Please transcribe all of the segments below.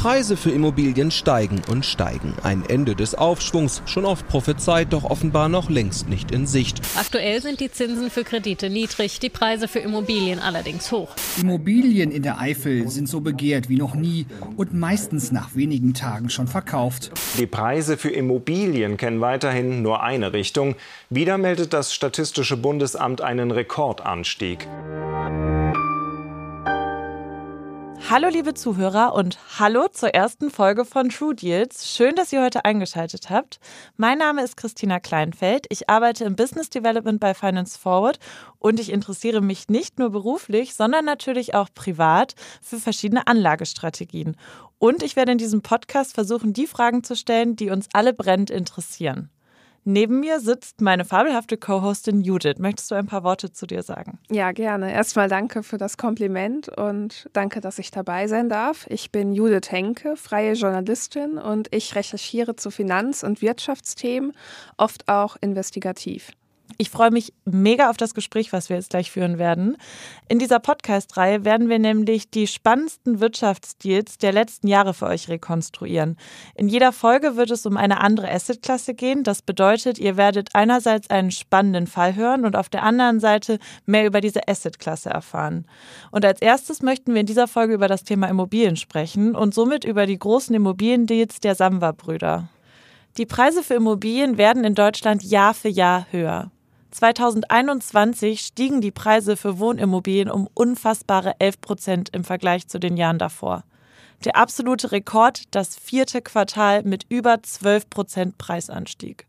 Preise für Immobilien steigen und steigen. Ein Ende des Aufschwungs, schon oft prophezeit, doch offenbar noch längst nicht in Sicht. Aktuell sind die Zinsen für Kredite niedrig, die Preise für Immobilien allerdings hoch. Immobilien in der Eifel sind so begehrt wie noch nie und meistens nach wenigen Tagen schon verkauft. Die Preise für Immobilien kennen weiterhin nur eine Richtung. Wieder meldet das Statistische Bundesamt einen Rekordanstieg. Hallo liebe Zuhörer und hallo zur ersten Folge von True Deals. Schön, dass ihr heute eingeschaltet habt. Mein Name ist Christina Kleinfeld. Ich arbeite im Business Development bei Finance Forward und ich interessiere mich nicht nur beruflich, sondern natürlich auch privat für verschiedene Anlagestrategien. Und ich werde in diesem Podcast versuchen, die Fragen zu stellen, die uns alle brennend interessieren. Neben mir sitzt meine fabelhafte Co-Hostin Judith. Möchtest du ein paar Worte zu dir sagen? Ja, gerne. Erstmal danke für das Kompliment und danke, dass ich dabei sein darf. Ich bin Judith Henke, freie Journalistin und ich recherchiere zu Finanz- und Wirtschaftsthemen, oft auch investigativ. Ich freue mich mega auf das Gespräch, was wir jetzt gleich führen werden. In dieser Podcast-Reihe werden wir nämlich die spannendsten Wirtschaftsdeals der letzten Jahre für euch rekonstruieren. In jeder Folge wird es um eine andere Assetklasse gehen. Das bedeutet, ihr werdet einerseits einen spannenden Fall hören und auf der anderen Seite mehr über diese Assetklasse erfahren. Und als erstes möchten wir in dieser Folge über das Thema Immobilien sprechen und somit über die großen Immobiliendeals der Samwa-Brüder. Die Preise für Immobilien werden in Deutschland Jahr für Jahr höher. 2021 stiegen die Preise für Wohnimmobilien um unfassbare 11 Prozent im Vergleich zu den Jahren davor. Der absolute Rekord das vierte Quartal mit über 12 Prozent Preisanstieg.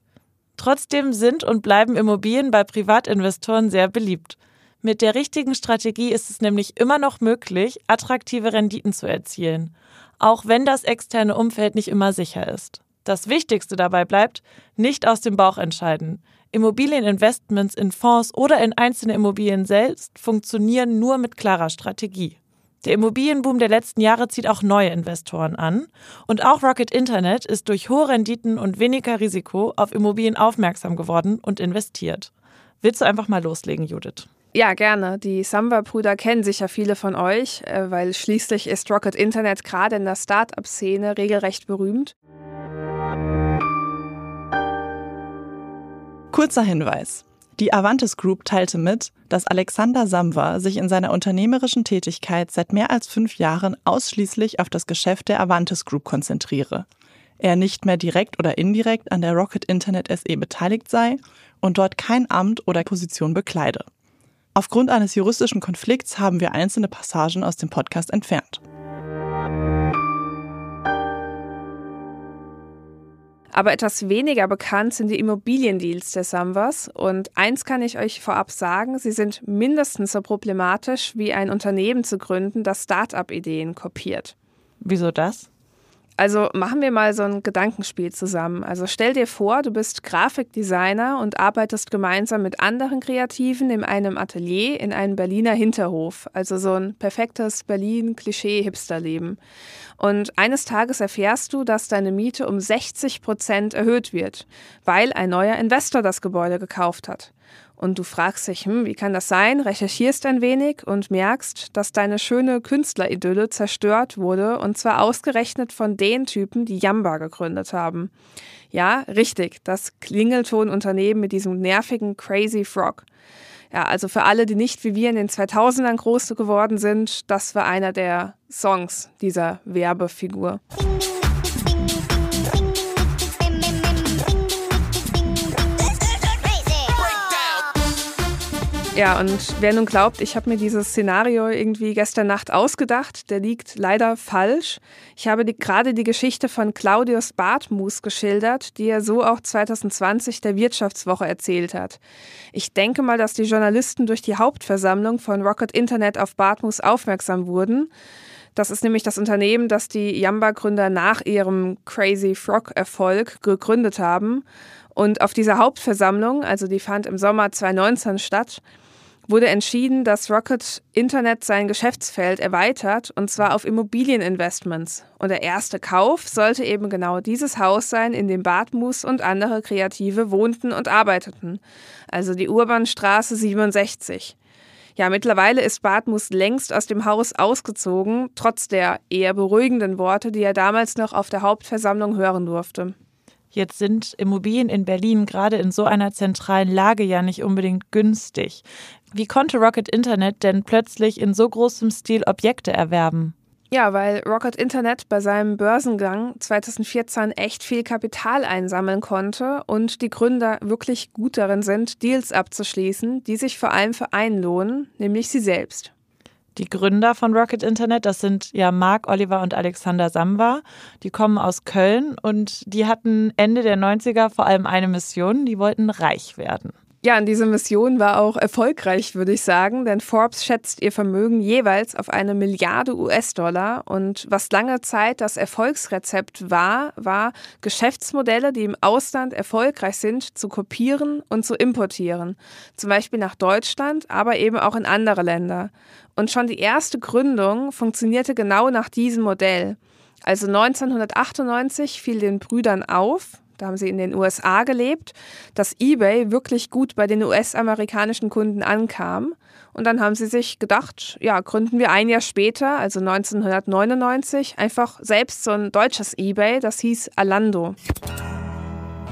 Trotzdem sind und bleiben Immobilien bei Privatinvestoren sehr beliebt. Mit der richtigen Strategie ist es nämlich immer noch möglich, attraktive Renditen zu erzielen, auch wenn das externe Umfeld nicht immer sicher ist. Das Wichtigste dabei bleibt, nicht aus dem Bauch entscheiden. Immobilieninvestments in Fonds oder in einzelne Immobilien selbst funktionieren nur mit klarer Strategie. Der Immobilienboom der letzten Jahre zieht auch neue Investoren an. Und auch Rocket Internet ist durch hohe Renditen und weniger Risiko auf Immobilien aufmerksam geworden und investiert. Willst du einfach mal loslegen, Judith? Ja, gerne. Die Samba-Brüder kennen sicher viele von euch, äh, weil schließlich ist Rocket Internet gerade in der Start-up-Szene regelrecht berühmt. Kurzer Hinweis. Die Avantis Group teilte mit, dass Alexander Samwa sich in seiner unternehmerischen Tätigkeit seit mehr als fünf Jahren ausschließlich auf das Geschäft der Avantis Group konzentriere. Er nicht mehr direkt oder indirekt an der Rocket Internet SE beteiligt sei und dort kein Amt oder Position bekleide. Aufgrund eines juristischen Konflikts haben wir einzelne Passagen aus dem Podcast entfernt. Aber etwas weniger bekannt sind die Immobiliendeals der Samwas. Und eins kann ich euch vorab sagen, sie sind mindestens so problematisch wie ein Unternehmen zu gründen, das Start-up-Ideen kopiert. Wieso das? Also machen wir mal so ein Gedankenspiel zusammen. Also stell dir vor, du bist Grafikdesigner und arbeitest gemeinsam mit anderen Kreativen in einem Atelier in einem Berliner Hinterhof. Also so ein perfektes Berlin-Klischee-Hipster-Leben. Und eines Tages erfährst du, dass deine Miete um 60 Prozent erhöht wird, weil ein neuer Investor das Gebäude gekauft hat und du fragst dich, hm, wie kann das sein, recherchierst ein wenig und merkst, dass deine schöne Künstleridylle zerstört wurde und zwar ausgerechnet von den Typen, die Yamba gegründet haben. Ja, richtig, das Klingeltonunternehmen mit diesem nervigen Crazy Frog. Ja, also für alle, die nicht wie wir in den 2000ern groß geworden sind, das war einer der Songs dieser Werbefigur. Ja, und wer nun glaubt, ich habe mir dieses Szenario irgendwie gestern Nacht ausgedacht, der liegt leider falsch. Ich habe die, gerade die Geschichte von Claudius Bartmus geschildert, die er so auch 2020 der Wirtschaftswoche erzählt hat. Ich denke mal, dass die Journalisten durch die Hauptversammlung von Rocket Internet auf Bartmus aufmerksam wurden. Das ist nämlich das Unternehmen, das die Yamba-Gründer nach ihrem Crazy Frog-Erfolg gegründet haben. Und auf dieser Hauptversammlung, also die fand im Sommer 2019 statt, wurde entschieden, dass Rocket Internet sein Geschäftsfeld erweitert und zwar auf Immobilieninvestments. Und der erste Kauf sollte eben genau dieses Haus sein, in dem Bartmus und andere Kreative wohnten und arbeiteten, also die Urbanstraße 67. Ja, mittlerweile ist Bartmus längst aus dem Haus ausgezogen, trotz der eher beruhigenden Worte, die er damals noch auf der Hauptversammlung hören durfte. Jetzt sind Immobilien in Berlin gerade in so einer zentralen Lage ja nicht unbedingt günstig. Wie konnte Rocket Internet denn plötzlich in so großem Stil Objekte erwerben? Ja, weil Rocket Internet bei seinem Börsengang 2014 echt viel Kapital einsammeln konnte und die Gründer wirklich gut darin sind, Deals abzuschließen, die sich vor allem für einen lohnen, nämlich sie selbst. Die Gründer von Rocket Internet, das sind ja Mark Oliver und Alexander Samba. Die kommen aus Köln und die hatten Ende der 90er vor allem eine Mission, die wollten reich werden. Ja, und diese Mission war auch erfolgreich, würde ich sagen, denn Forbes schätzt ihr Vermögen jeweils auf eine Milliarde US-Dollar. Und was lange Zeit das Erfolgsrezept war, war Geschäftsmodelle, die im Ausland erfolgreich sind, zu kopieren und zu importieren. Zum Beispiel nach Deutschland, aber eben auch in andere Länder. Und schon die erste Gründung funktionierte genau nach diesem Modell. Also 1998 fiel den Brüdern auf, da haben sie in den USA gelebt, dass eBay wirklich gut bei den US-amerikanischen Kunden ankam. Und dann haben sie sich gedacht, ja, gründen wir ein Jahr später, also 1999, einfach selbst so ein deutsches eBay, das hieß Alando.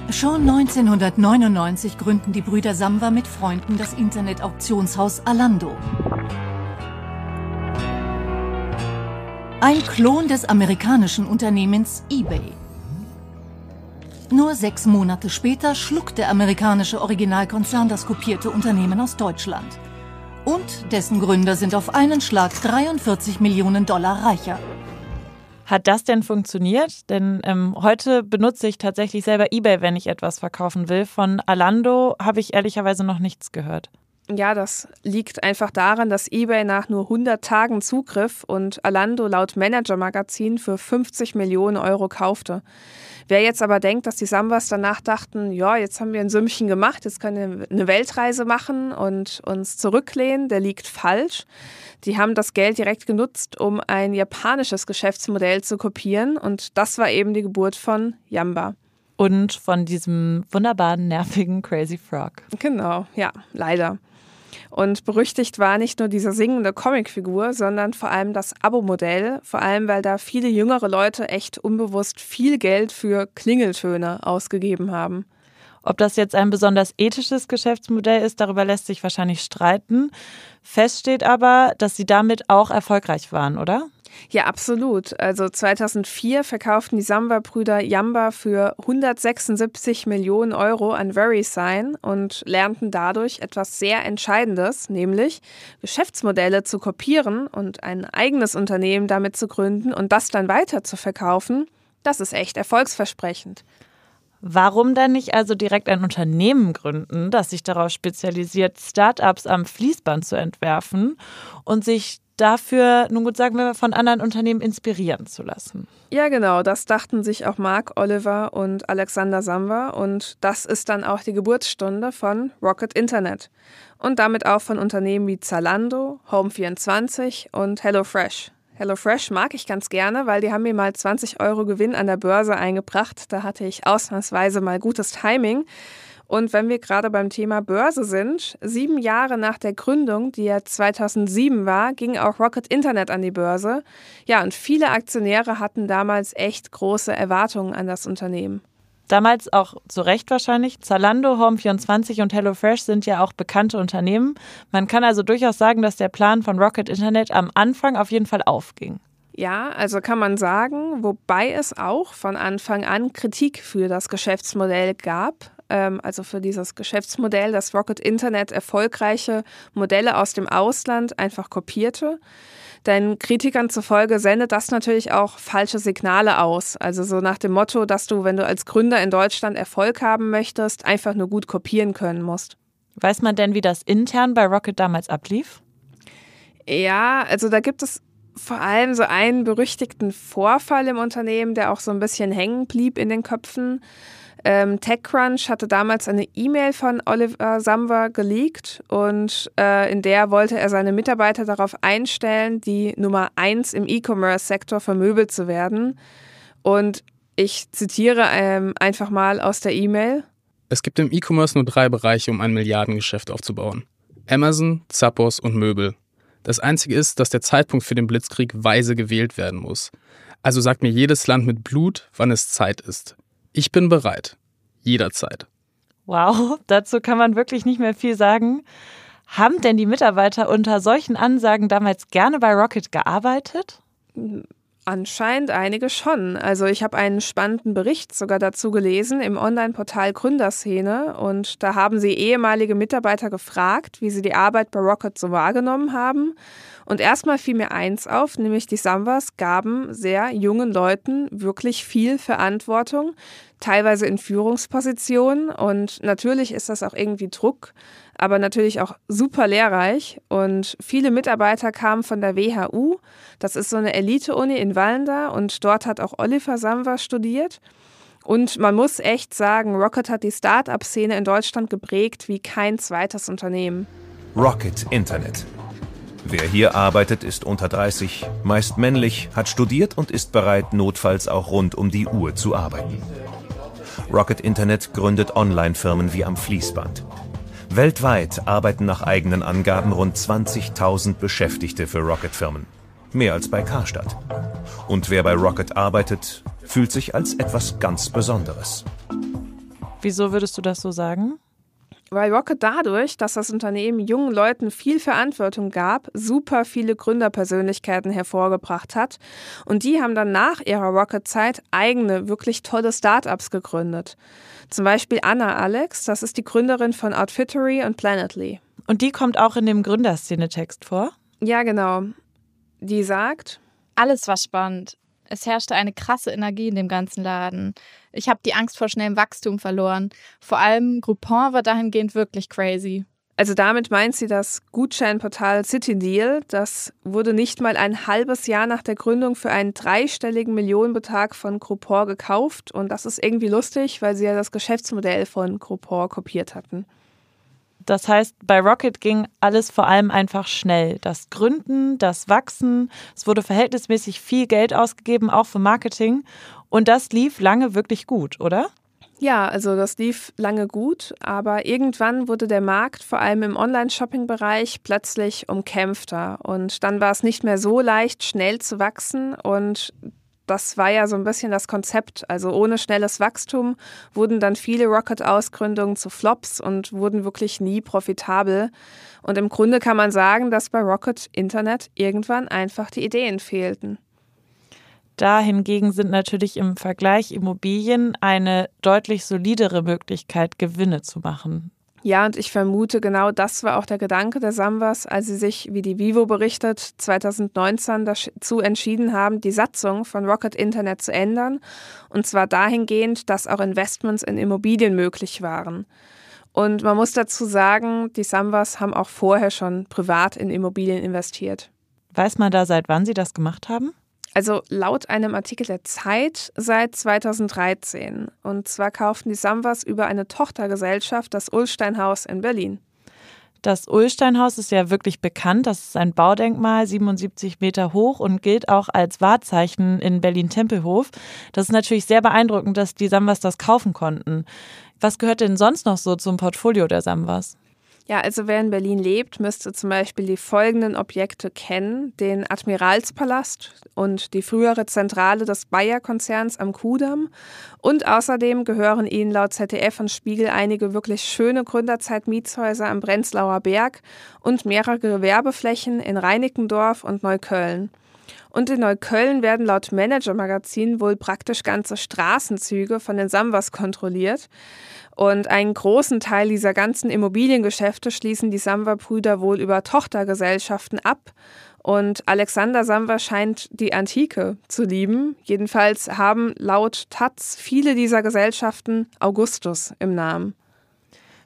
Schon 1999 gründen die Brüder Samba mit Freunden das Internet-Auktionshaus Alando. Ein Klon des amerikanischen Unternehmens eBay. Nur sechs Monate später schluckt der amerikanische Originalkonzern das kopierte Unternehmen aus Deutschland. Und dessen Gründer sind auf einen Schlag 43 Millionen Dollar reicher. Hat das denn funktioniert? Denn ähm, heute benutze ich tatsächlich selber eBay, wenn ich etwas verkaufen will. Von Alando habe ich ehrlicherweise noch nichts gehört. Ja, das liegt einfach daran, dass eBay nach nur 100 Tagen Zugriff und Alando laut Manager Magazin für 50 Millionen Euro kaufte. Wer jetzt aber denkt, dass die Sambas danach dachten, ja, jetzt haben wir ein Sümmchen gemacht, jetzt können wir eine Weltreise machen und uns zurücklehnen, der liegt falsch. Die haben das Geld direkt genutzt, um ein japanisches Geschäftsmodell zu kopieren und das war eben die Geburt von Yamba. Und von diesem wunderbaren, nervigen Crazy Frog. Genau, ja, leider. Und berüchtigt war nicht nur diese singende Comicfigur, sondern vor allem das Abo-Modell, vor allem weil da viele jüngere Leute echt unbewusst viel Geld für Klingeltöne ausgegeben haben. Ob das jetzt ein besonders ethisches Geschäftsmodell ist, darüber lässt sich wahrscheinlich streiten. Fest steht aber, dass sie damit auch erfolgreich waren, oder? Ja, absolut. Also 2004 verkauften die Samba-Brüder Yamba für 176 Millionen Euro an VeriSign und lernten dadurch etwas sehr Entscheidendes, nämlich Geschäftsmodelle zu kopieren und ein eigenes Unternehmen damit zu gründen und das dann weiter zu verkaufen. Das ist echt erfolgsversprechend. Warum dann nicht also direkt ein Unternehmen gründen, das sich darauf spezialisiert, Startups am Fließband zu entwerfen und sich dafür, nun gut sagen wir, von anderen Unternehmen inspirieren zu lassen. Ja, genau, das dachten sich auch Mark Oliver und Alexander Samba und das ist dann auch die Geburtsstunde von Rocket Internet und damit auch von Unternehmen wie Zalando, Home24 und HelloFresh. HelloFresh mag ich ganz gerne, weil die haben mir mal 20 Euro Gewinn an der Börse eingebracht. Da hatte ich ausnahmsweise mal gutes Timing. Und wenn wir gerade beim Thema Börse sind, sieben Jahre nach der Gründung, die ja 2007 war, ging auch Rocket Internet an die Börse. Ja, und viele Aktionäre hatten damals echt große Erwartungen an das Unternehmen. Damals auch zu Recht wahrscheinlich. Zalando, Home24 und HelloFresh sind ja auch bekannte Unternehmen. Man kann also durchaus sagen, dass der Plan von Rocket Internet am Anfang auf jeden Fall aufging. Ja, also kann man sagen, wobei es auch von Anfang an Kritik für das Geschäftsmodell gab. ähm, also für dieses Geschäftsmodell, dass Rocket Internet erfolgreiche Modelle aus dem Ausland einfach kopierte. Denn Kritikern zufolge sendet das natürlich auch falsche Signale aus. Also so nach dem Motto, dass du, wenn du als Gründer in Deutschland Erfolg haben möchtest, einfach nur gut kopieren können musst. Weiß man denn, wie das intern bei Rocket damals ablief? Ja, also da gibt es vor allem so einen berüchtigten Vorfall im Unternehmen, der auch so ein bisschen hängen blieb in den Köpfen. Ähm, TechCrunch hatte damals eine E-Mail von Oliver Samwer geleakt und äh, in der wollte er seine Mitarbeiter darauf einstellen, die Nummer eins im E-Commerce-Sektor vermöbelt zu werden. Und ich zitiere ähm, einfach mal aus der E-Mail. Es gibt im E-Commerce nur drei Bereiche, um ein Milliardengeschäft aufzubauen. Amazon, Zappos und Möbel. Das Einzige ist, dass der Zeitpunkt für den Blitzkrieg weise gewählt werden muss. Also sagt mir jedes Land mit Blut, wann es Zeit ist. Ich bin bereit. Jederzeit. Wow, dazu kann man wirklich nicht mehr viel sagen. Haben denn die Mitarbeiter unter solchen Ansagen damals gerne bei Rocket gearbeitet? Anscheinend einige schon. Also ich habe einen spannenden Bericht sogar dazu gelesen im Online-Portal Gründerszene und da haben sie ehemalige Mitarbeiter gefragt, wie sie die Arbeit bei Rocket so wahrgenommen haben. Und erstmal fiel mir eins auf, nämlich die Samwas gaben sehr jungen Leuten wirklich viel Verantwortung, teilweise in Führungspositionen und natürlich ist das auch irgendwie Druck, aber natürlich auch super lehrreich. Und viele Mitarbeiter kamen von der WHU. Das ist so eine Elite-Uni in Wallenda und dort hat auch Oliver Samwer studiert. Und man muss echt sagen, Rocket hat die Start-up-Szene in Deutschland geprägt wie kein zweites Unternehmen. Rocket Internet. Wer hier arbeitet, ist unter 30, meist männlich, hat studiert und ist bereit, notfalls auch rund um die Uhr zu arbeiten. Rocket Internet gründet Online-Firmen wie am Fließband. Weltweit arbeiten nach eigenen Angaben rund 20.000 Beschäftigte für Rocket-Firmen. Mehr als bei Karstadt. Und wer bei Rocket arbeitet, fühlt sich als etwas ganz Besonderes. Wieso würdest du das so sagen? Weil Rocket dadurch, dass das Unternehmen jungen Leuten viel Verantwortung gab, super viele Gründerpersönlichkeiten hervorgebracht hat. Und die haben dann nach ihrer Rocket-Zeit eigene, wirklich tolle Startups gegründet. Zum Beispiel Anna Alex, das ist die Gründerin von Outfittery und Planetly. Und die kommt auch in dem Gründerszene-Text vor? Ja, genau. Die sagt, alles war spannend. Es herrschte eine krasse Energie in dem ganzen Laden. Ich habe die Angst vor schnellem Wachstum verloren. Vor allem Groupon war dahingehend wirklich crazy. Also damit meint sie das Gutscheinportal CityDeal. Das wurde nicht mal ein halbes Jahr nach der Gründung für einen dreistelligen Millionenbetrag von Groupon gekauft. Und das ist irgendwie lustig, weil sie ja das Geschäftsmodell von Groupon kopiert hatten. Das heißt, bei Rocket ging alles vor allem einfach schnell. Das Gründen, das Wachsen, es wurde verhältnismäßig viel Geld ausgegeben, auch für Marketing. Und das lief lange wirklich gut, oder? Ja, also das lief lange gut, aber irgendwann wurde der Markt vor allem im Online-Shopping-Bereich plötzlich umkämpfter und dann war es nicht mehr so leicht, schnell zu wachsen und das war ja so ein bisschen das Konzept. Also ohne schnelles Wachstum wurden dann viele Rocket-Ausgründungen zu Flops und wurden wirklich nie profitabel. Und im Grunde kann man sagen, dass bei Rocket Internet irgendwann einfach die Ideen fehlten. Da hingegen sind natürlich im Vergleich Immobilien eine deutlich solidere Möglichkeit, Gewinne zu machen. Ja, und ich vermute, genau das war auch der Gedanke der Samwas, als sie sich, wie die Vivo berichtet, 2019 dazu entschieden haben, die Satzung von Rocket Internet zu ändern. Und zwar dahingehend, dass auch Investments in Immobilien möglich waren. Und man muss dazu sagen, die Samwas haben auch vorher schon privat in Immobilien investiert. Weiß man da, seit wann sie das gemacht haben? Also laut einem Artikel der Zeit seit 2013. Und zwar kauften die Samwas über eine Tochtergesellschaft das Ulsteinhaus in Berlin. Das Ulsteinhaus ist ja wirklich bekannt. Das ist ein Baudenkmal, 77 Meter hoch und gilt auch als Wahrzeichen in Berlin-Tempelhof. Das ist natürlich sehr beeindruckend, dass die Samwas das kaufen konnten. Was gehört denn sonst noch so zum Portfolio der Samwas? Ja, also wer in Berlin lebt, müsste zum Beispiel die folgenden Objekte kennen: den Admiralspalast und die frühere Zentrale des Bayer-Konzerns am Kudamm. Und außerdem gehören ihnen laut ZDF und Spiegel einige wirklich schöne Gründerzeit-Mietshäuser am Brenzlauer Berg und mehrere Gewerbeflächen in Reinickendorf und Neukölln. Und in Neukölln werden laut Manager-Magazin wohl praktisch ganze Straßenzüge von den Sambas kontrolliert. Und einen großen Teil dieser ganzen Immobiliengeschäfte schließen die Samba-Brüder wohl über Tochtergesellschaften ab. Und Alexander Samba scheint die Antike zu lieben. Jedenfalls haben laut Taz viele dieser Gesellschaften Augustus im Namen.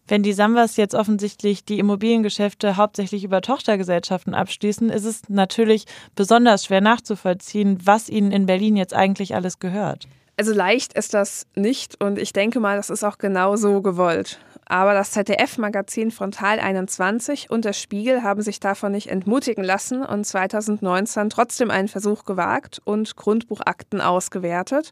Wenn die Sambas jetzt offensichtlich die Immobiliengeschäfte hauptsächlich über Tochtergesellschaften abschließen, ist es natürlich besonders schwer nachzuvollziehen, was ihnen in Berlin jetzt eigentlich alles gehört. Also leicht ist das nicht und ich denke mal, das ist auch genau so gewollt. Aber das ZDF-Magazin Frontal 21 und der Spiegel haben sich davon nicht entmutigen lassen und 2019 trotzdem einen Versuch gewagt und Grundbuchakten ausgewertet.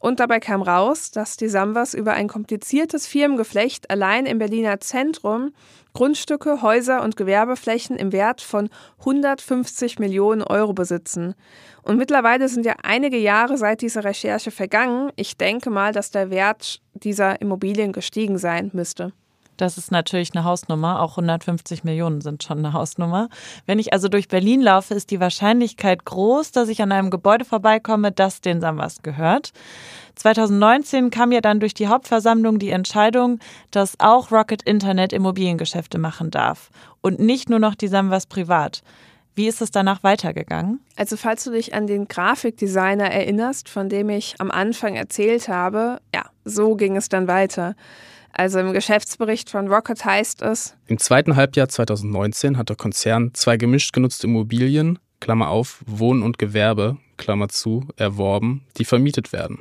Und dabei kam raus, dass die Sambas über ein kompliziertes Firmengeflecht allein im Berliner Zentrum Grundstücke, Häuser und Gewerbeflächen im Wert von 150 Millionen Euro besitzen. Und mittlerweile sind ja einige Jahre seit dieser Recherche vergangen. Ich denke mal, dass der Wert dieser Immobilien gestiegen sein müsste. Das ist natürlich eine Hausnummer. Auch 150 Millionen sind schon eine Hausnummer. Wenn ich also durch Berlin laufe, ist die Wahrscheinlichkeit groß, dass ich an einem Gebäude vorbeikomme, das den Sambas gehört. 2019 kam ja dann durch die Hauptversammlung die Entscheidung, dass auch Rocket Internet Immobiliengeschäfte machen darf und nicht nur noch die Sambas privat. Wie ist es danach weitergegangen? Also falls du dich an den Grafikdesigner erinnerst, von dem ich am Anfang erzählt habe, ja, so ging es dann weiter. Also im Geschäftsbericht von Rocket heißt es, im zweiten Halbjahr 2019 hat der Konzern zwei gemischt genutzte Immobilien, Klammer auf, Wohnen und Gewerbe, Klammer zu, erworben, die vermietet werden.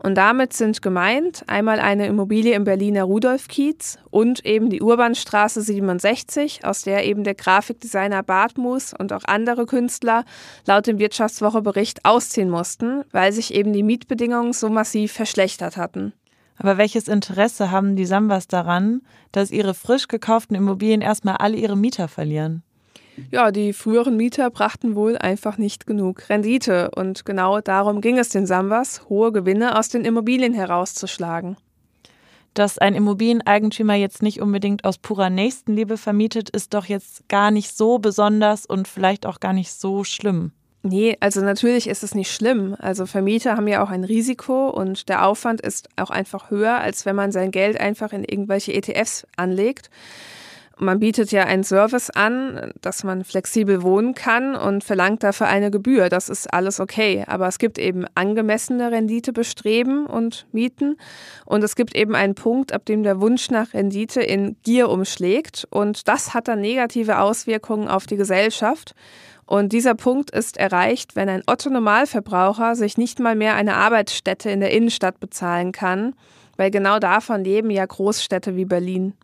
Und damit sind gemeint einmal eine Immobilie im Berliner Rudolfkiez und eben die Urbanstraße 67, aus der eben der Grafikdesigner Bartmus und auch andere Künstler laut dem Wirtschaftswochebericht ausziehen mussten, weil sich eben die Mietbedingungen so massiv verschlechtert hatten. Aber welches Interesse haben die Sambas daran, dass ihre frisch gekauften Immobilien erstmal alle ihre Mieter verlieren? Ja, die früheren Mieter brachten wohl einfach nicht genug Rendite und genau darum ging es den Sambas, hohe Gewinne aus den Immobilien herauszuschlagen. Dass ein Immobilieneigentümer jetzt nicht unbedingt aus purer Nächstenliebe vermietet, ist doch jetzt gar nicht so besonders und vielleicht auch gar nicht so schlimm. Nee, also natürlich ist es nicht schlimm. Also Vermieter haben ja auch ein Risiko und der Aufwand ist auch einfach höher, als wenn man sein Geld einfach in irgendwelche ETFs anlegt. Man bietet ja einen Service an, dass man flexibel wohnen kann und verlangt dafür eine Gebühr. Das ist alles okay. Aber es gibt eben angemessene Renditebestreben und Mieten. Und es gibt eben einen Punkt, ab dem der Wunsch nach Rendite in Gier umschlägt. Und das hat dann negative Auswirkungen auf die Gesellschaft. Und dieser Punkt ist erreicht, wenn ein Otto-Normalverbraucher sich nicht mal mehr eine Arbeitsstätte in der Innenstadt bezahlen kann, weil genau davon leben ja Großstädte wie Berlin.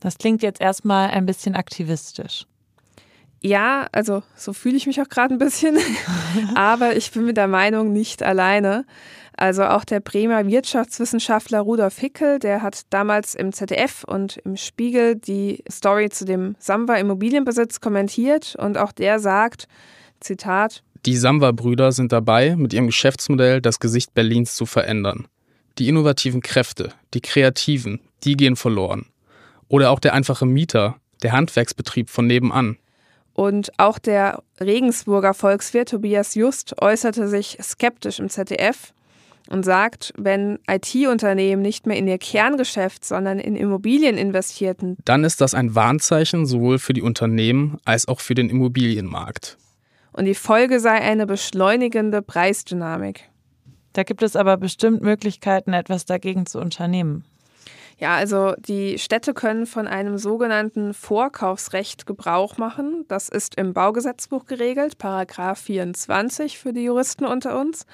Das klingt jetzt erstmal ein bisschen aktivistisch. Ja, also so fühle ich mich auch gerade ein bisschen, aber ich bin mit der Meinung nicht alleine. Also auch der Bremer Wirtschaftswissenschaftler Rudolf Hickel, der hat damals im ZDF und im Spiegel die Story zu dem Samba Immobilienbesitz kommentiert und auch der sagt, Zitat, die Samba-Brüder sind dabei, mit ihrem Geschäftsmodell das Gesicht Berlins zu verändern. Die innovativen Kräfte, die Kreativen, die gehen verloren. Oder auch der einfache Mieter, der Handwerksbetrieb von nebenan. Und auch der Regensburger Volkswirt Tobias Just äußerte sich skeptisch im ZDF und sagt, wenn IT-Unternehmen nicht mehr in ihr Kerngeschäft, sondern in Immobilien investierten, dann ist das ein Warnzeichen sowohl für die Unternehmen als auch für den Immobilienmarkt. Und die Folge sei eine beschleunigende Preisdynamik. Da gibt es aber bestimmt Möglichkeiten, etwas dagegen zu unternehmen. Ja, also die Städte können von einem sogenannten Vorkaufsrecht Gebrauch machen. Das ist im Baugesetzbuch geregelt, Paragraph 24 für die Juristen unter uns.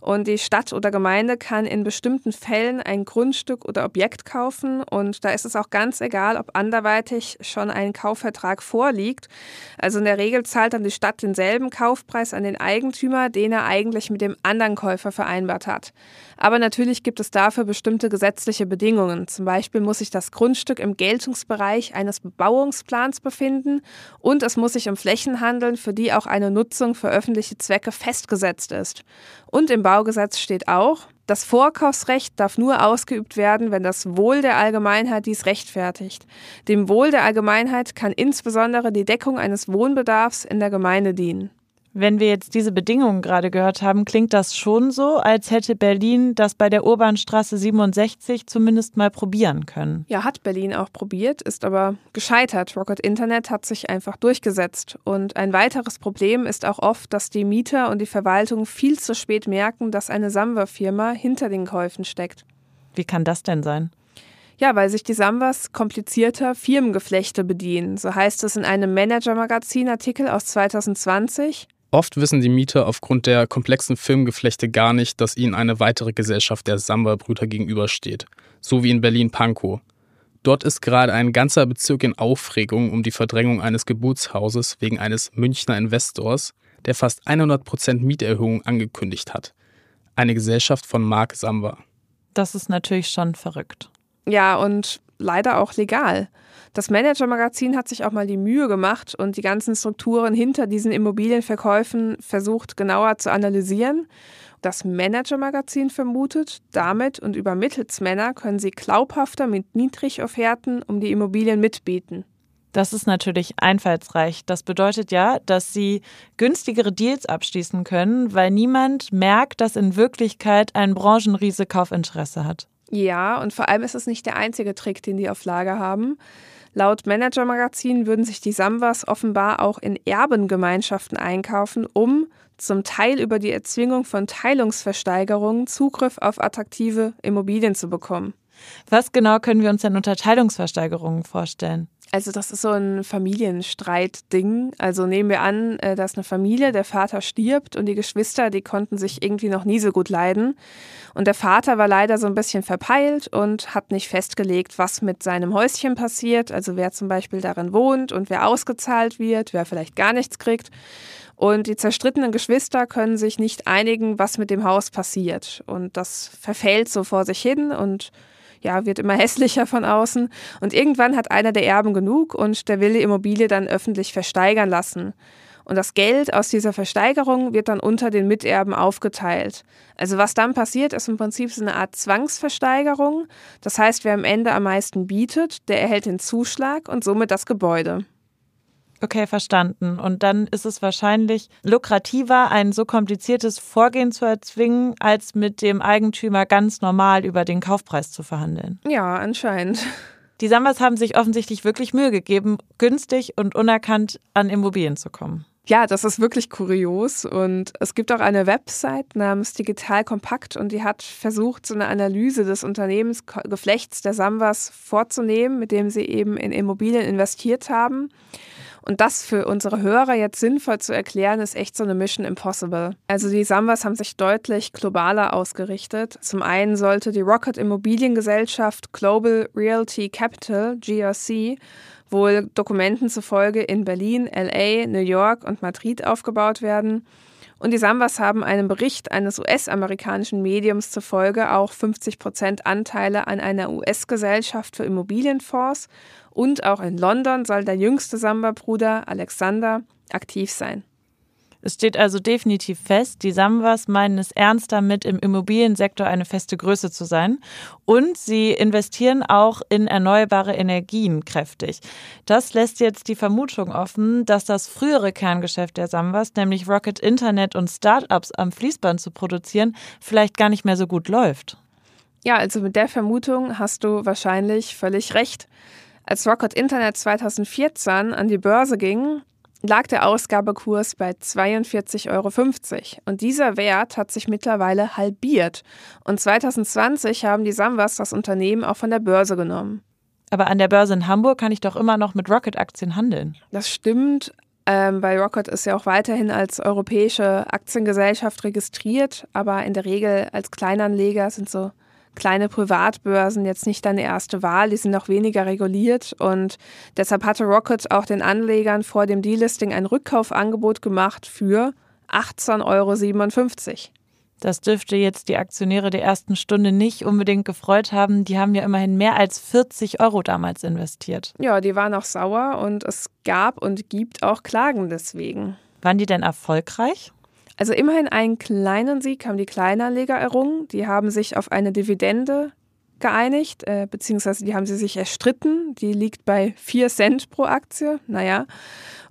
Und die Stadt oder Gemeinde kann in bestimmten Fällen ein Grundstück oder Objekt kaufen. Und da ist es auch ganz egal, ob anderweitig schon ein Kaufvertrag vorliegt. Also in der Regel zahlt dann die Stadt denselben Kaufpreis an den Eigentümer, den er eigentlich mit dem anderen Käufer vereinbart hat. Aber natürlich gibt es dafür bestimmte gesetzliche Bedingungen. Zum Beispiel muss sich das Grundstück im Geltungsbereich eines Bebauungsplans befinden und es muss sich um Flächen handeln, für die auch eine Nutzung für öffentliche Zwecke festgesetzt ist. Und im Baugesetz steht auch, das Vorkaufsrecht darf nur ausgeübt werden, wenn das Wohl der Allgemeinheit dies rechtfertigt. Dem Wohl der Allgemeinheit kann insbesondere die Deckung eines Wohnbedarfs in der Gemeinde dienen. Wenn wir jetzt diese Bedingungen gerade gehört haben, klingt das schon so, als hätte Berlin das bei der Urbanstraße 67 zumindest mal probieren können. Ja, hat Berlin auch probiert, ist aber gescheitert. Rocket Internet hat sich einfach durchgesetzt. Und ein weiteres Problem ist auch oft, dass die Mieter und die Verwaltung viel zu spät merken, dass eine Samba-Firma hinter den Käufen steckt. Wie kann das denn sein? Ja, weil sich die Sambas komplizierter Firmengeflechte bedienen. So heißt es in einem Manager-Magazin-Artikel aus 2020. Oft wissen die Mieter aufgrund der komplexen Firmengeflechte gar nicht, dass ihnen eine weitere Gesellschaft der Samba-Brüder gegenübersteht, so wie in Berlin-Pankow. Dort ist gerade ein ganzer Bezirk in Aufregung um die Verdrängung eines Geburtshauses wegen eines Münchner Investors, der fast 100% Mieterhöhung angekündigt hat. Eine Gesellschaft von Mark Samba. Das ist natürlich schon verrückt. Ja, und leider auch legal. Das Manager-Magazin hat sich auch mal die Mühe gemacht und die ganzen Strukturen hinter diesen Immobilienverkäufen versucht genauer zu analysieren. Das Manager-Magazin vermutet, damit und über Mittelsmänner können sie glaubhafter mit Niedrigofferten um die Immobilien mitbieten. Das ist natürlich einfallsreich. Das bedeutet ja, dass sie günstigere Deals abschließen können, weil niemand merkt, dass in Wirklichkeit ein Branchenriese Kaufinteresse hat. Ja, und vor allem ist es nicht der einzige Trick, den die auf Lager haben. Laut Manager-Magazin würden sich die Sambas offenbar auch in Erbengemeinschaften einkaufen, um zum Teil über die Erzwingung von Teilungsversteigerungen Zugriff auf attraktive Immobilien zu bekommen. Was genau können wir uns denn unter Teilungsversteigerungen vorstellen? Also das ist so ein Familienstreit-Ding. Also nehmen wir an, äh, dass eine Familie, der Vater stirbt und die Geschwister, die konnten sich irgendwie noch nie so gut leiden. Und der Vater war leider so ein bisschen verpeilt und hat nicht festgelegt, was mit seinem Häuschen passiert. Also wer zum Beispiel darin wohnt und wer ausgezahlt wird, wer vielleicht gar nichts kriegt. Und die zerstrittenen Geschwister können sich nicht einigen, was mit dem Haus passiert. Und das verfällt so vor sich hin und ja, wird immer hässlicher von außen. Und irgendwann hat einer der Erben genug und der will die Immobilie dann öffentlich versteigern lassen. Und das Geld aus dieser Versteigerung wird dann unter den Miterben aufgeteilt. Also was dann passiert, ist im Prinzip so eine Art Zwangsversteigerung. Das heißt, wer am Ende am meisten bietet, der erhält den Zuschlag und somit das Gebäude. Okay, verstanden. Und dann ist es wahrscheinlich lukrativer, ein so kompliziertes Vorgehen zu erzwingen, als mit dem Eigentümer ganz normal über den Kaufpreis zu verhandeln. Ja, anscheinend. Die Sambas haben sich offensichtlich wirklich Mühe gegeben, günstig und unerkannt an Immobilien zu kommen. Ja, das ist wirklich kurios. Und es gibt auch eine Website namens Digital Kompakt und die hat versucht, so eine Analyse des Unternehmensgeflechts der Sambas vorzunehmen, mit dem sie eben in Immobilien investiert haben. Und das für unsere Hörer jetzt sinnvoll zu erklären, ist echt so eine Mission impossible. Also die Sambas haben sich deutlich globaler ausgerichtet. Zum einen sollte die Rocket Immobiliengesellschaft Global Realty Capital, GRC, wohl Dokumenten zufolge in Berlin, LA, New York und Madrid aufgebaut werden. Und die Sambas haben einem Bericht eines US-amerikanischen Mediums zufolge auch 50 Prozent Anteile an einer US-Gesellschaft für Immobilienfonds und auch in London soll der jüngste Samba-Bruder Alexander aktiv sein. Es steht also definitiv fest, die Sambas meinen es ernst damit, im Immobiliensektor eine feste Größe zu sein. Und sie investieren auch in erneuerbare Energien kräftig. Das lässt jetzt die Vermutung offen, dass das frühere Kerngeschäft der Sambas, nämlich Rocket Internet und Startups am Fließband zu produzieren, vielleicht gar nicht mehr so gut läuft. Ja, also mit der Vermutung hast du wahrscheinlich völlig recht. Als Rocket Internet 2014 an die Börse ging, lag der Ausgabekurs bei 42,50 Euro. Und dieser Wert hat sich mittlerweile halbiert. Und 2020 haben die Samwas das Unternehmen auch von der Börse genommen. Aber an der Börse in Hamburg kann ich doch immer noch mit Rocket-Aktien handeln. Das stimmt, ähm, weil Rocket ist ja auch weiterhin als europäische Aktiengesellschaft registriert, aber in der Regel als Kleinanleger sind so kleine Privatbörsen jetzt nicht deine erste Wahl, die sind noch weniger reguliert und deshalb hatte Rocket auch den Anlegern vor dem Delisting ein Rückkaufangebot gemacht für 18,57 Euro. Das dürfte jetzt die Aktionäre der ersten Stunde nicht unbedingt gefreut haben. Die haben ja immerhin mehr als 40 Euro damals investiert. Ja, die waren auch sauer und es gab und gibt auch Klagen deswegen. Waren die denn erfolgreich? Also immerhin einen kleinen Sieg haben die Kleinanleger errungen. Die haben sich auf eine Dividende geeinigt, äh, beziehungsweise die haben sie sich erstritten. Die liegt bei 4 Cent pro Aktie. Naja.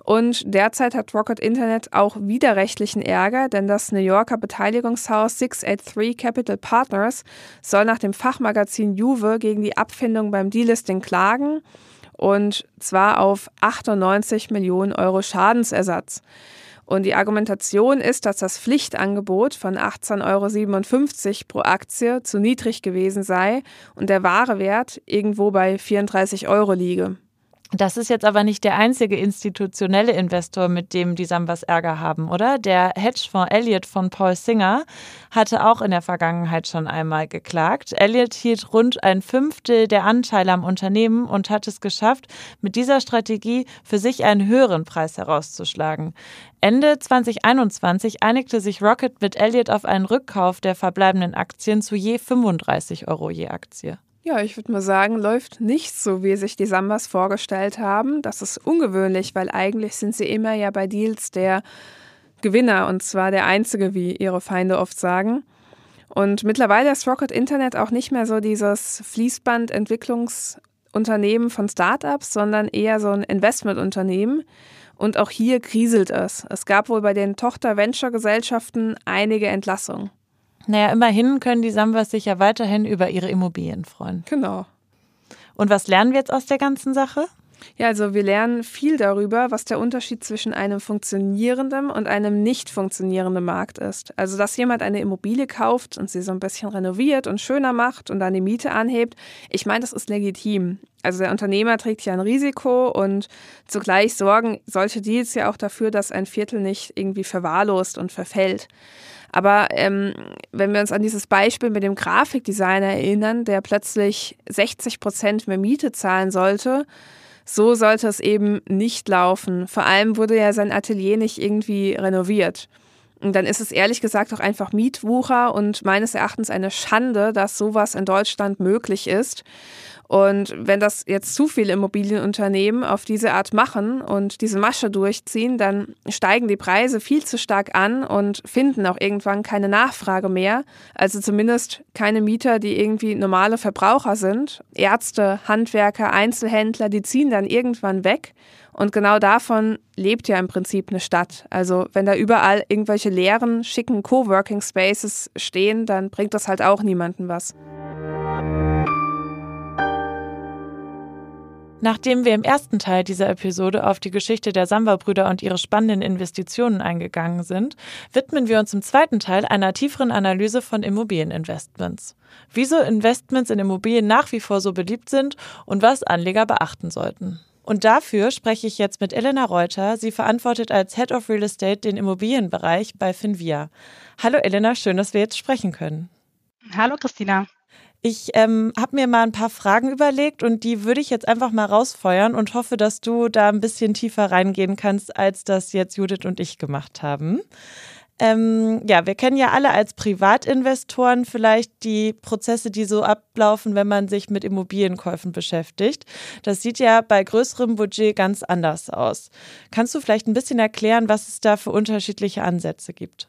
Und derzeit hat Rocket Internet auch widerrechtlichen Ärger, denn das New Yorker Beteiligungshaus 683 Capital Partners soll nach dem Fachmagazin Juve gegen die Abfindung beim Delisting klagen und zwar auf 98 Millionen Euro Schadensersatz. Und die Argumentation ist, dass das Pflichtangebot von 18,57 Euro pro Aktie zu niedrig gewesen sei und der wahre Wert irgendwo bei 34 Euro liege. Das ist jetzt aber nicht der einzige institutionelle Investor, mit dem die Sambas Ärger haben, oder? Der Hedgefonds Elliott von Paul Singer hatte auch in der Vergangenheit schon einmal geklagt. Elliott hielt rund ein Fünftel der Anteile am Unternehmen und hat es geschafft, mit dieser Strategie für sich einen höheren Preis herauszuschlagen. Ende 2021 einigte sich Rocket mit Elliott auf einen Rückkauf der verbleibenden Aktien zu je 35 Euro je Aktie. Ja, ich würde mal sagen, läuft nicht so, wie sich die Sambas vorgestellt haben. Das ist ungewöhnlich, weil eigentlich sind sie immer ja bei Deals der Gewinner und zwar der einzige, wie ihre Feinde oft sagen. Und mittlerweile ist Rocket Internet auch nicht mehr so dieses Fließbandentwicklungsunternehmen von Startups, sondern eher so ein Investmentunternehmen. Und auch hier kriselt es. Es gab wohl bei den Tochter-Venture-Gesellschaften einige Entlassungen. Naja, immerhin können die Sambas sich ja weiterhin über ihre Immobilien freuen. Genau. Und was lernen wir jetzt aus der ganzen Sache? Ja, also wir lernen viel darüber, was der Unterschied zwischen einem funktionierenden und einem nicht funktionierenden Markt ist. Also, dass jemand eine Immobilie kauft und sie so ein bisschen renoviert und schöner macht und dann die Miete anhebt, ich meine, das ist legitim. Also der Unternehmer trägt ja ein Risiko und zugleich sorgen solche Deals ja auch dafür, dass ein Viertel nicht irgendwie verwahrlost und verfällt. Aber ähm, wenn wir uns an dieses Beispiel mit dem Grafikdesigner erinnern, der plötzlich 60 Prozent mehr Miete zahlen sollte, so sollte es eben nicht laufen. Vor allem wurde ja sein Atelier nicht irgendwie renoviert. Dann ist es ehrlich gesagt auch einfach Mietwucher und meines Erachtens eine Schande, dass sowas in Deutschland möglich ist. Und wenn das jetzt zu viele Immobilienunternehmen auf diese Art machen und diese Masche durchziehen, dann steigen die Preise viel zu stark an und finden auch irgendwann keine Nachfrage mehr. Also zumindest keine Mieter, die irgendwie normale Verbraucher sind. Ärzte, Handwerker, Einzelhändler, die ziehen dann irgendwann weg. Und genau davon lebt ja im Prinzip eine Stadt. Also wenn da überall irgendwelche leeren, schicken Coworking Spaces stehen, dann bringt das halt auch niemandem was. Nachdem wir im ersten Teil dieser Episode auf die Geschichte der Samba-Brüder und ihre spannenden Investitionen eingegangen sind, widmen wir uns im zweiten Teil einer tieferen Analyse von Immobilieninvestments. Wieso Investments in Immobilien nach wie vor so beliebt sind und was Anleger beachten sollten. Und dafür spreche ich jetzt mit Elena Reuter. Sie verantwortet als Head of Real Estate den Immobilienbereich bei Finvia. Hallo Elena, schön, dass wir jetzt sprechen können. Hallo Christina. Ich ähm, habe mir mal ein paar Fragen überlegt und die würde ich jetzt einfach mal rausfeuern und hoffe, dass du da ein bisschen tiefer reingehen kannst, als das jetzt Judith und ich gemacht haben. Ähm, ja, wir kennen ja alle als Privatinvestoren vielleicht die Prozesse, die so ablaufen, wenn man sich mit Immobilienkäufen beschäftigt. Das sieht ja bei größerem Budget ganz anders aus. Kannst du vielleicht ein bisschen erklären, was es da für unterschiedliche Ansätze gibt?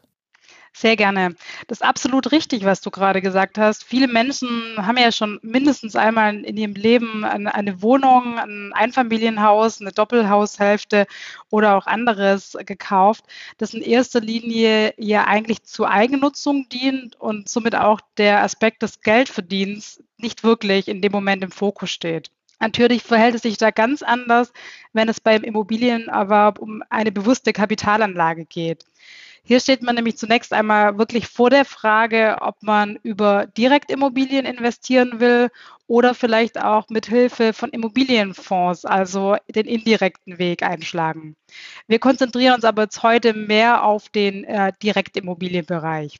Sehr gerne. Das ist absolut richtig, was du gerade gesagt hast. Viele Menschen haben ja schon mindestens einmal in ihrem Leben eine Wohnung, ein Einfamilienhaus, eine Doppelhaushälfte oder auch anderes gekauft, das in erster Linie ja eigentlich zur Eigennutzung dient und somit auch der Aspekt des Geldverdienens nicht wirklich in dem Moment im Fokus steht. Natürlich verhält es sich da ganz anders, wenn es beim Immobilienerwerb um eine bewusste Kapitalanlage geht. Hier steht man nämlich zunächst einmal wirklich vor der Frage, ob man über Direktimmobilien investieren will oder vielleicht auch mit Hilfe von Immobilienfonds, also den indirekten Weg einschlagen. Wir konzentrieren uns aber jetzt heute mehr auf den äh, Direktimmobilienbereich.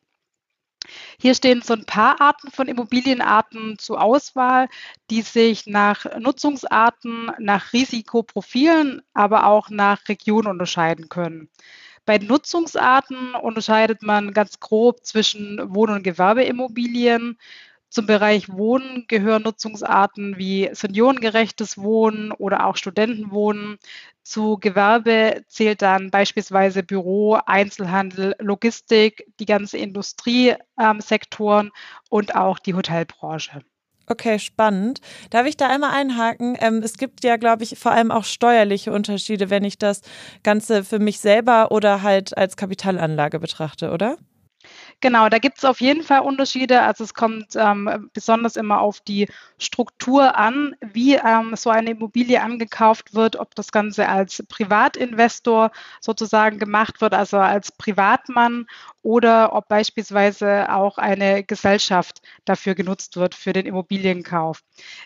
Hier stehen so ein paar Arten von Immobilienarten zur Auswahl, die sich nach Nutzungsarten, nach Risikoprofilen, aber auch nach Region unterscheiden können. Bei Nutzungsarten unterscheidet man ganz grob zwischen Wohn- und Gewerbeimmobilien. Zum Bereich Wohnen gehören Nutzungsarten wie seniorengerechtes Wohnen oder auch Studentenwohnen. Zu Gewerbe zählt dann beispielsweise Büro, Einzelhandel, Logistik, die ganze Industriesektoren und auch die Hotelbranche. Okay, spannend. Darf ich da einmal einhaken? Ähm, es gibt ja, glaube ich, vor allem auch steuerliche Unterschiede, wenn ich das Ganze für mich selber oder halt als Kapitalanlage betrachte, oder? Genau, da gibt es auf jeden Fall Unterschiede. Also es kommt ähm, besonders immer auf die Struktur an, wie ähm, so eine Immobilie angekauft wird, ob das Ganze als Privatinvestor sozusagen gemacht wird, also als Privatmann oder ob beispielsweise auch eine Gesellschaft dafür genutzt wird für den Immobilienkauf.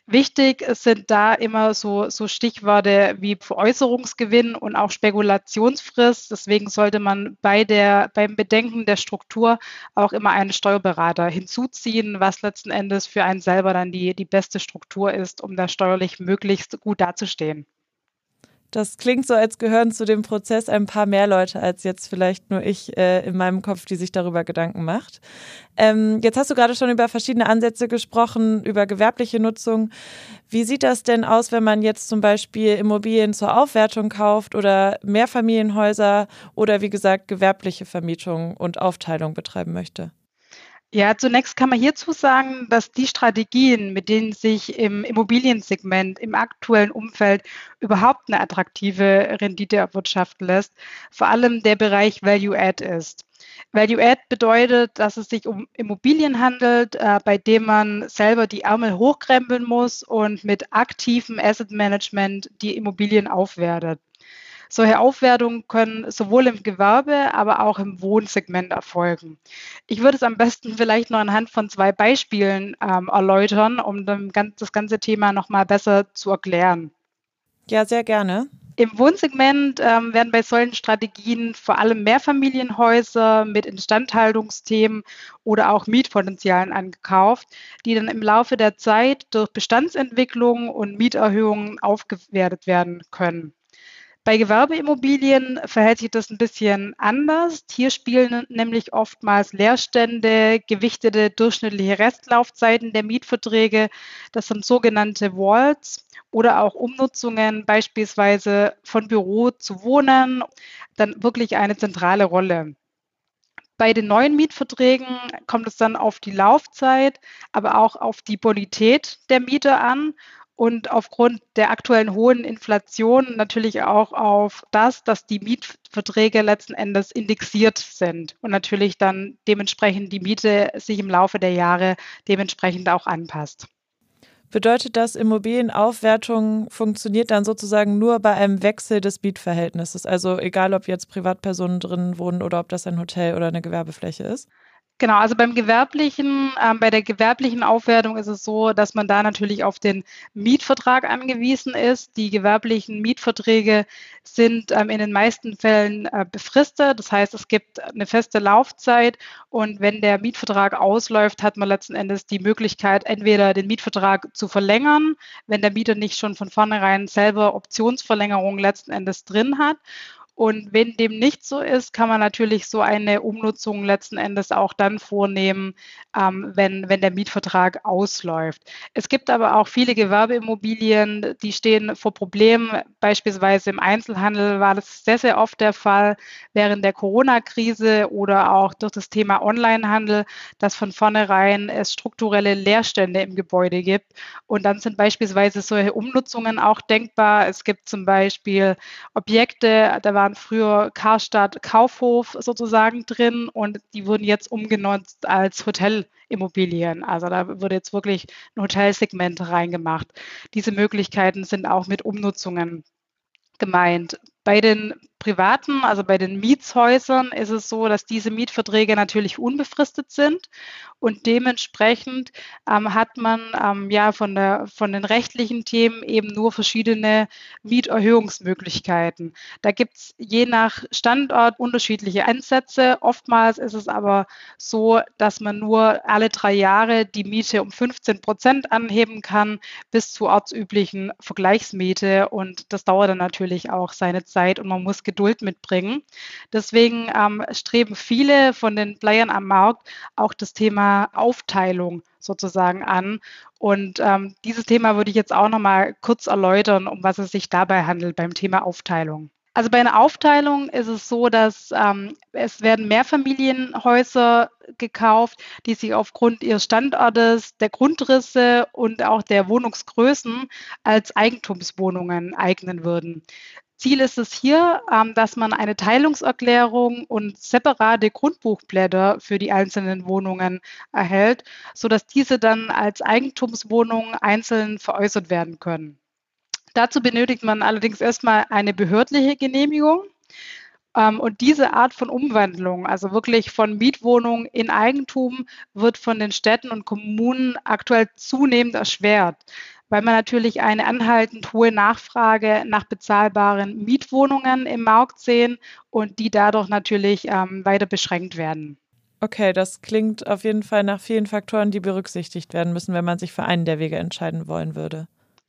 Wichtig sind da immer so, so Stichworte wie Veräußerungsgewinn und auch Spekulationsfrist. Deswegen sollte man bei der, beim Bedenken der Struktur auch immer einen Steuerberater hinzuziehen, was letzten Endes für einen selber dann die, die beste Struktur ist, um da steuerlich möglichst gut dazustehen. Das klingt so, als gehören zu dem Prozess ein paar mehr Leute als jetzt vielleicht nur ich äh, in meinem Kopf, die sich darüber Gedanken macht. Ähm, jetzt hast du gerade schon über verschiedene Ansätze gesprochen, über gewerbliche Nutzung. Wie sieht das denn aus, wenn man jetzt zum Beispiel Immobilien zur Aufwertung kauft oder Mehrfamilienhäuser oder wie gesagt gewerbliche Vermietung und Aufteilung betreiben möchte? Ja, zunächst kann man hierzu sagen, dass die Strategien, mit denen sich im Immobiliensegment im aktuellen Umfeld überhaupt eine attraktive Rendite erwirtschaften lässt, vor allem der Bereich Value Add ist. Value Add bedeutet, dass es sich um Immobilien handelt, äh, bei dem man selber die Ärmel hochkrempeln muss und mit aktivem Asset Management die Immobilien aufwertet. Solche Aufwertungen können sowohl im Gewerbe, aber auch im Wohnsegment erfolgen. Ich würde es am besten vielleicht noch anhand von zwei Beispielen ähm, erläutern, um das ganze Thema noch mal besser zu erklären. Ja, sehr gerne. Im Wohnsegment ähm, werden bei solchen Strategien vor allem Mehrfamilienhäuser mit Instandhaltungsthemen oder auch Mietpotenzialen angekauft, die dann im Laufe der Zeit durch Bestandsentwicklung und Mieterhöhungen aufgewertet werden können. Bei Gewerbeimmobilien verhält sich das ein bisschen anders. Hier spielen nämlich oftmals Leerstände, gewichtete durchschnittliche Restlaufzeiten der Mietverträge, das sind sogenannte Walls oder auch Umnutzungen beispielsweise von Büro zu Wohnen, dann wirklich eine zentrale Rolle. Bei den neuen Mietverträgen kommt es dann auf die Laufzeit, aber auch auf die Bonität der Mieter an und aufgrund der aktuellen hohen Inflation natürlich auch auf das, dass die Mietverträge letzten Endes indexiert sind und natürlich dann dementsprechend die Miete sich im Laufe der Jahre dementsprechend auch anpasst. Bedeutet das, Immobilienaufwertung funktioniert dann sozusagen nur bei einem Wechsel des Mietverhältnisses? Also egal, ob jetzt Privatpersonen drin wohnen oder ob das ein Hotel oder eine Gewerbefläche ist? Genau, also beim gewerblichen, ähm, bei der gewerblichen Aufwertung ist es so, dass man da natürlich auf den Mietvertrag angewiesen ist. Die gewerblichen Mietverträge sind ähm, in den meisten Fällen äh, befristet. Das heißt, es gibt eine feste Laufzeit und wenn der Mietvertrag ausläuft, hat man letzten Endes die Möglichkeit, entweder den Mietvertrag zu verlängern, wenn der Mieter nicht schon von vornherein selber Optionsverlängerung letzten Endes drin hat und wenn dem nicht so ist, kann man natürlich so eine Umnutzung letzten Endes auch dann vornehmen, ähm, wenn, wenn der Mietvertrag ausläuft. Es gibt aber auch viele Gewerbeimmobilien, die stehen vor Problemen. Beispielsweise im Einzelhandel war das sehr, sehr oft der Fall während der Corona-Krise oder auch durch das Thema Onlinehandel, dass von vornherein es strukturelle Leerstände im Gebäude gibt. Und dann sind beispielsweise solche Umnutzungen auch denkbar. Es gibt zum Beispiel Objekte, da waren waren früher Karstadt Kaufhof sozusagen drin und die wurden jetzt umgenutzt als Hotelimmobilien. Also da wurde jetzt wirklich ein Hotelsegment reingemacht. Diese Möglichkeiten sind auch mit Umnutzungen gemeint. Bei den privaten, also bei den Mietshäusern, ist es so, dass diese Mietverträge natürlich unbefristet sind und dementsprechend ähm, hat man ähm, ja von, der, von den rechtlichen Themen eben nur verschiedene Mieterhöhungsmöglichkeiten. Da gibt es je nach Standort unterschiedliche Ansätze. Oftmals ist es aber so, dass man nur alle drei Jahre die Miete um 15 Prozent anheben kann bis zur ortsüblichen Vergleichsmiete und das dauert dann natürlich auch seine Zeit und man muss Geduld mitbringen. Deswegen ähm, streben viele von den Playern am Markt auch das Thema Aufteilung sozusagen an. Und ähm, dieses Thema würde ich jetzt auch noch mal kurz erläutern, um was es sich dabei handelt beim Thema Aufteilung. Also bei einer Aufteilung ist es so, dass ähm, es werden Mehrfamilienhäuser gekauft, die sich aufgrund ihres Standortes, der Grundrisse und auch der Wohnungsgrößen als Eigentumswohnungen eignen würden. Ziel ist es hier, ähm, dass man eine Teilungserklärung und separate Grundbuchblätter für die einzelnen Wohnungen erhält, sodass diese dann als Eigentumswohnungen einzeln veräußert werden können. Dazu benötigt man allerdings erstmal eine behördliche Genehmigung. Ähm, und diese Art von Umwandlung, also wirklich von Mietwohnung in Eigentum, wird von den Städten und Kommunen aktuell zunehmend erschwert weil wir natürlich eine anhaltend hohe Nachfrage nach bezahlbaren Mietwohnungen im Markt sehen und die dadurch natürlich ähm, weiter beschränkt werden. Okay, das klingt auf jeden Fall nach vielen Faktoren, die berücksichtigt werden müssen, wenn man sich für einen der Wege entscheiden wollen würde.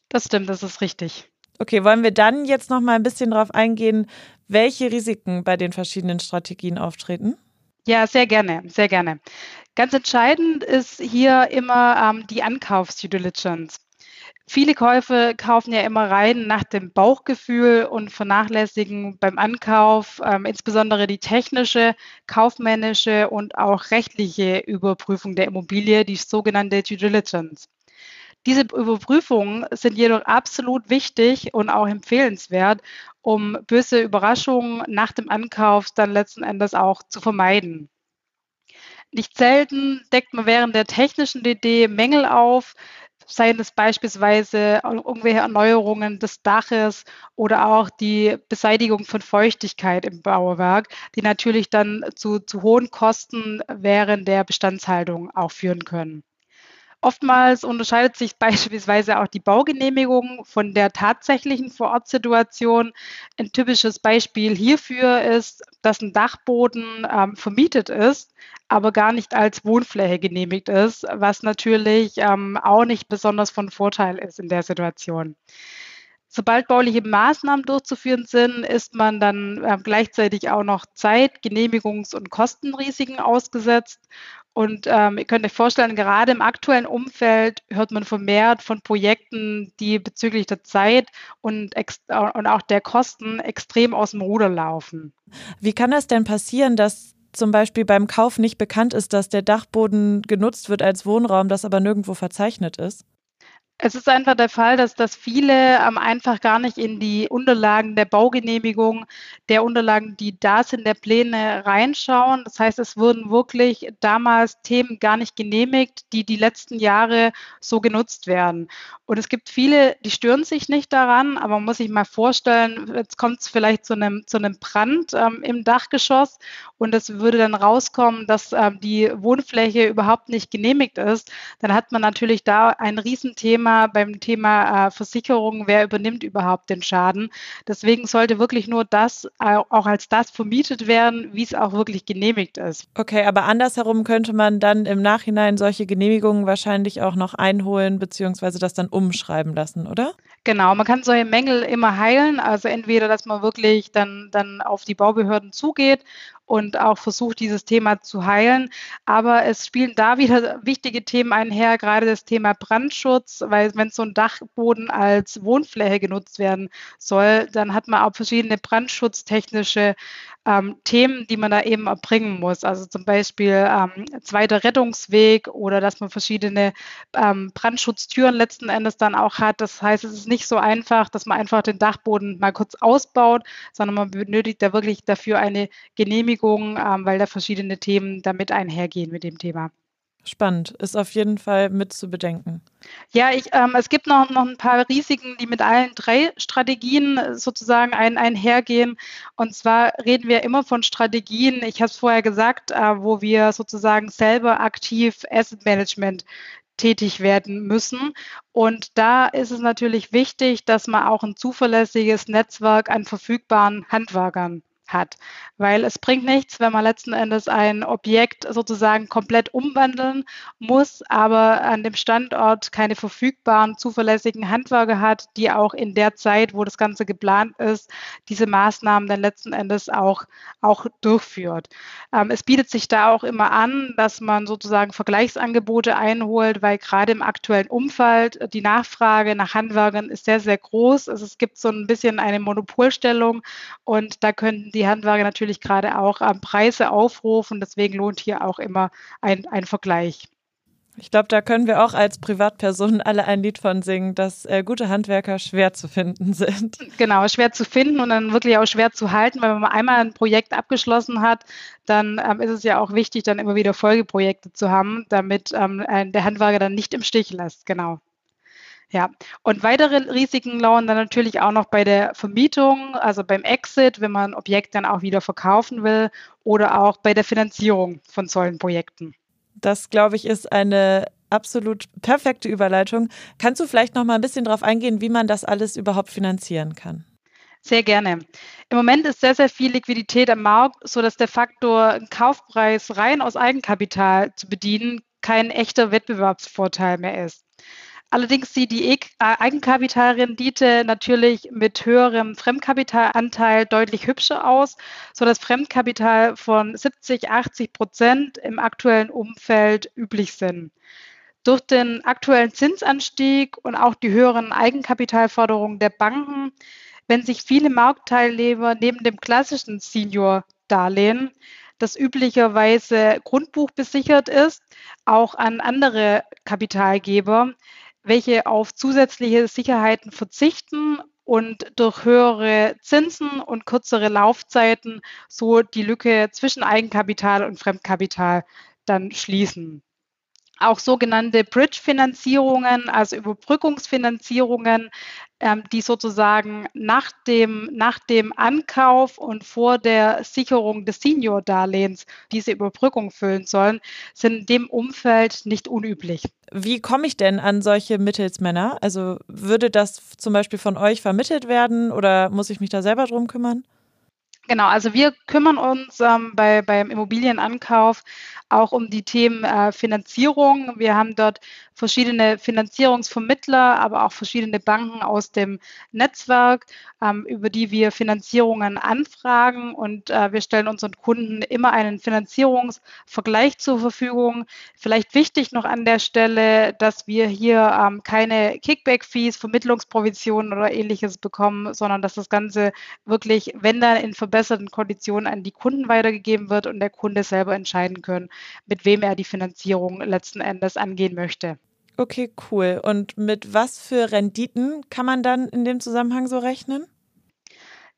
Das stimmt, das ist richtig. Okay, wollen wir dann jetzt noch mal ein bisschen darauf eingehen, welche Risiken bei den verschiedenen Strategien auftreten? Ja, sehr gerne, sehr gerne. Ganz entscheidend ist hier immer ähm, die Ankaufs-Due Diligence. Viele Käufe kaufen ja immer rein nach dem Bauchgefühl und vernachlässigen beim Ankauf ähm, insbesondere die technische, kaufmännische und auch rechtliche Überprüfung der Immobilie, die sogenannte Due Diligence. Diese Überprüfungen sind jedoch absolut wichtig und auch empfehlenswert, um böse Überraschungen nach dem Ankauf dann letzten Endes auch zu vermeiden. Nicht selten deckt man während der technischen DD Mängel auf, seien es beispielsweise irgendwelche Erneuerungen des Daches oder auch die Beseitigung von Feuchtigkeit im Bauwerk, die natürlich dann zu, zu hohen Kosten während der Bestandshaltung auch führen können. Oftmals unterscheidet sich beispielsweise auch die Baugenehmigung von der tatsächlichen Vorortsituation. Ein typisches Beispiel hierfür ist, dass ein Dachboden ähm, vermietet ist, aber gar nicht als Wohnfläche genehmigt ist, was natürlich ähm, auch nicht besonders von Vorteil ist in der Situation. Sobald bauliche Maßnahmen durchzuführen sind, ist man dann äh, gleichzeitig auch noch Zeit-, Genehmigungs- und Kostenrisiken ausgesetzt. Und ähm, ihr könnt euch vorstellen, gerade im aktuellen Umfeld hört man vermehrt von Projekten, die bezüglich der Zeit und, und auch der Kosten extrem aus dem Ruder laufen. Wie kann das denn passieren, dass zum Beispiel beim Kauf nicht bekannt ist, dass der Dachboden genutzt wird als Wohnraum, das aber nirgendwo verzeichnet ist? Es ist einfach der Fall, dass, dass viele ähm, einfach gar nicht in die Unterlagen der Baugenehmigung, der Unterlagen, die da sind, der Pläne reinschauen. Das heißt, es wurden wirklich damals Themen gar nicht genehmigt, die die letzten Jahre so genutzt werden. Und es gibt viele, die stören sich nicht daran, aber man muss sich mal vorstellen, jetzt kommt es vielleicht zu einem, zu einem Brand ähm, im Dachgeschoss und es würde dann rauskommen, dass ähm, die Wohnfläche überhaupt nicht genehmigt ist. Dann hat man natürlich da ein Riesenthema Thema, beim Thema äh, Versicherung, wer übernimmt überhaupt den Schaden. Deswegen sollte wirklich nur das äh, auch als das vermietet werden, wie es auch wirklich genehmigt ist. Okay, aber andersherum könnte man dann im Nachhinein solche Genehmigungen wahrscheinlich auch noch einholen, beziehungsweise das dann umschreiben lassen, oder? Genau, man kann solche Mängel immer heilen. Also entweder, dass man wirklich dann, dann auf die Baubehörden zugeht und auch versucht, dieses Thema zu heilen. Aber es spielen da wieder wichtige Themen einher, gerade das Thema Brandschutz, weil wenn so ein Dachboden als Wohnfläche genutzt werden soll, dann hat man auch verschiedene brandschutztechnische ähm, Themen, die man da eben erbringen muss. Also zum Beispiel ähm, zweiter Rettungsweg oder dass man verschiedene ähm, Brandschutztüren letzten Endes dann auch hat. Das heißt, es ist nicht so einfach, dass man einfach den Dachboden mal kurz ausbaut, sondern man benötigt da wirklich dafür eine Genehmigung, ähm, weil da verschiedene Themen damit einhergehen mit dem Thema. Spannend, ist auf jeden Fall mit zu bedenken. Ja, ich, ähm, es gibt noch, noch ein paar Risiken, die mit allen drei Strategien sozusagen ein, einhergehen. Und zwar reden wir immer von Strategien, ich habe es vorher gesagt, äh, wo wir sozusagen selber aktiv Asset Management tätig werden müssen. Und da ist es natürlich wichtig, dass man auch ein zuverlässiges Netzwerk an verfügbaren Handwerkern hat. Weil es bringt nichts, wenn man letzten Endes ein Objekt sozusagen komplett umwandeln muss, aber an dem Standort keine verfügbaren, zuverlässigen Handwerker hat, die auch in der Zeit, wo das Ganze geplant ist, diese Maßnahmen dann letzten Endes auch, auch durchführt. Ähm, es bietet sich da auch immer an, dass man sozusagen Vergleichsangebote einholt, weil gerade im aktuellen Umfeld die Nachfrage nach Handwerkern ist sehr, sehr groß. Also es gibt so ein bisschen eine Monopolstellung und da könnten die Handwerker natürlich gerade auch ähm, Preise aufrufen. Deswegen lohnt hier auch immer ein, ein Vergleich. Ich glaube, da können wir auch als Privatpersonen alle ein Lied von singen, dass äh, gute Handwerker schwer zu finden sind. Genau, schwer zu finden und dann wirklich auch schwer zu halten, weil wenn man einmal ein Projekt abgeschlossen hat, dann ähm, ist es ja auch wichtig, dann immer wieder Folgeprojekte zu haben, damit ähm, äh, der Handwerker dann nicht im Stich lässt. Genau. Ja, und weitere Risiken lauern dann natürlich auch noch bei der Vermietung, also beim Exit, wenn man ein Objekt dann auch wieder verkaufen will oder auch bei der Finanzierung von solchen Projekten. Das, glaube ich, ist eine absolut perfekte Überleitung. Kannst du vielleicht noch mal ein bisschen darauf eingehen, wie man das alles überhaupt finanzieren kann? Sehr gerne. Im Moment ist sehr, sehr viel Liquidität am Markt, sodass der Faktor Kaufpreis rein aus Eigenkapital zu bedienen kein echter Wettbewerbsvorteil mehr ist. Allerdings sieht die e Eigenkapitalrendite natürlich mit höherem Fremdkapitalanteil deutlich hübscher aus, sodass Fremdkapital von 70, 80 Prozent im aktuellen Umfeld üblich sind. Durch den aktuellen Zinsanstieg und auch die höheren Eigenkapitalforderungen der Banken, wenn sich viele Marktteilnehmer neben dem klassischen Senior-Darlehen das üblicherweise grundbuchbesichert ist, auch an andere Kapitalgeber, welche auf zusätzliche Sicherheiten verzichten und durch höhere Zinsen und kürzere Laufzeiten so die Lücke zwischen Eigenkapital und Fremdkapital dann schließen. Auch sogenannte Bridge-Finanzierungen, also Überbrückungsfinanzierungen, ähm, die sozusagen nach dem, nach dem Ankauf und vor der Sicherung des Senior-Darlehens diese Überbrückung füllen sollen, sind in dem Umfeld nicht unüblich. Wie komme ich denn an solche Mittelsmänner? Also würde das zum Beispiel von euch vermittelt werden oder muss ich mich da selber drum kümmern? Genau, also wir kümmern uns ähm, bei, beim Immobilienankauf auch um die Themen äh, Finanzierung. Wir haben dort verschiedene Finanzierungsvermittler, aber auch verschiedene Banken aus dem Netzwerk, ähm, über die wir Finanzierungen anfragen. Und äh, wir stellen unseren Kunden immer einen Finanzierungsvergleich zur Verfügung. Vielleicht wichtig noch an der Stelle, dass wir hier ähm, keine Kickback-Fees, Vermittlungsprovisionen oder ähnliches bekommen, sondern dass das Ganze wirklich, wenn dann in verbesserten Konditionen an die Kunden weitergegeben wird und der Kunde selber entscheiden können, mit wem er die Finanzierung letzten Endes angehen möchte. Okay, cool. Und mit was für Renditen kann man dann in dem Zusammenhang so rechnen?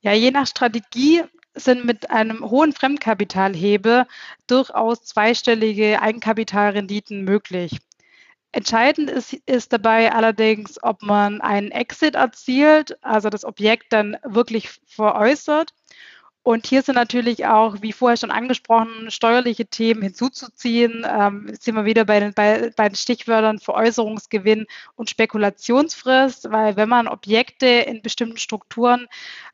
Ja, je nach Strategie sind mit einem hohen Fremdkapitalhebel durchaus zweistellige Eigenkapitalrenditen möglich. Entscheidend ist, ist, dabei allerdings, ob man einen Exit erzielt, also das Objekt dann wirklich veräußert und hier sind natürlich auch, wie vorher schon angesprochen, steuerliche Themen hinzuzuziehen. Ähm, sind wir wieder bei den, bei, bei den Stichwörtern Veräußerungsgewinn und Spekulationsfrist, weil wenn man Objekte in bestimmten Strukturen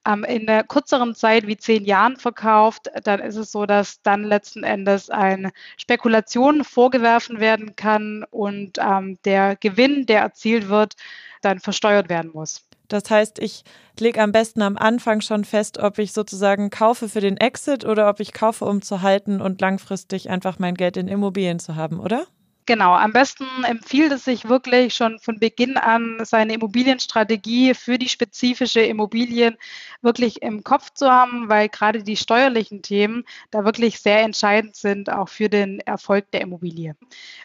ähm, in einer kürzeren Zeit wie zehn Jahren verkauft, dann ist es so, dass dann letzten Endes eine Spekulation vorgeworfen werden kann und ähm, der Gewinn, der erzielt wird, dann versteuert werden muss. Das heißt, ich lege am besten am Anfang schon fest, ob ich sozusagen kaufe für den Exit oder ob ich kaufe, um zu halten und langfristig einfach mein Geld in Immobilien zu haben, oder? Genau, am besten empfiehlt es sich wirklich schon von Beginn an, seine Immobilienstrategie für die spezifische Immobilien wirklich im Kopf zu haben, weil gerade die steuerlichen Themen da wirklich sehr entscheidend sind, auch für den Erfolg der Immobilie.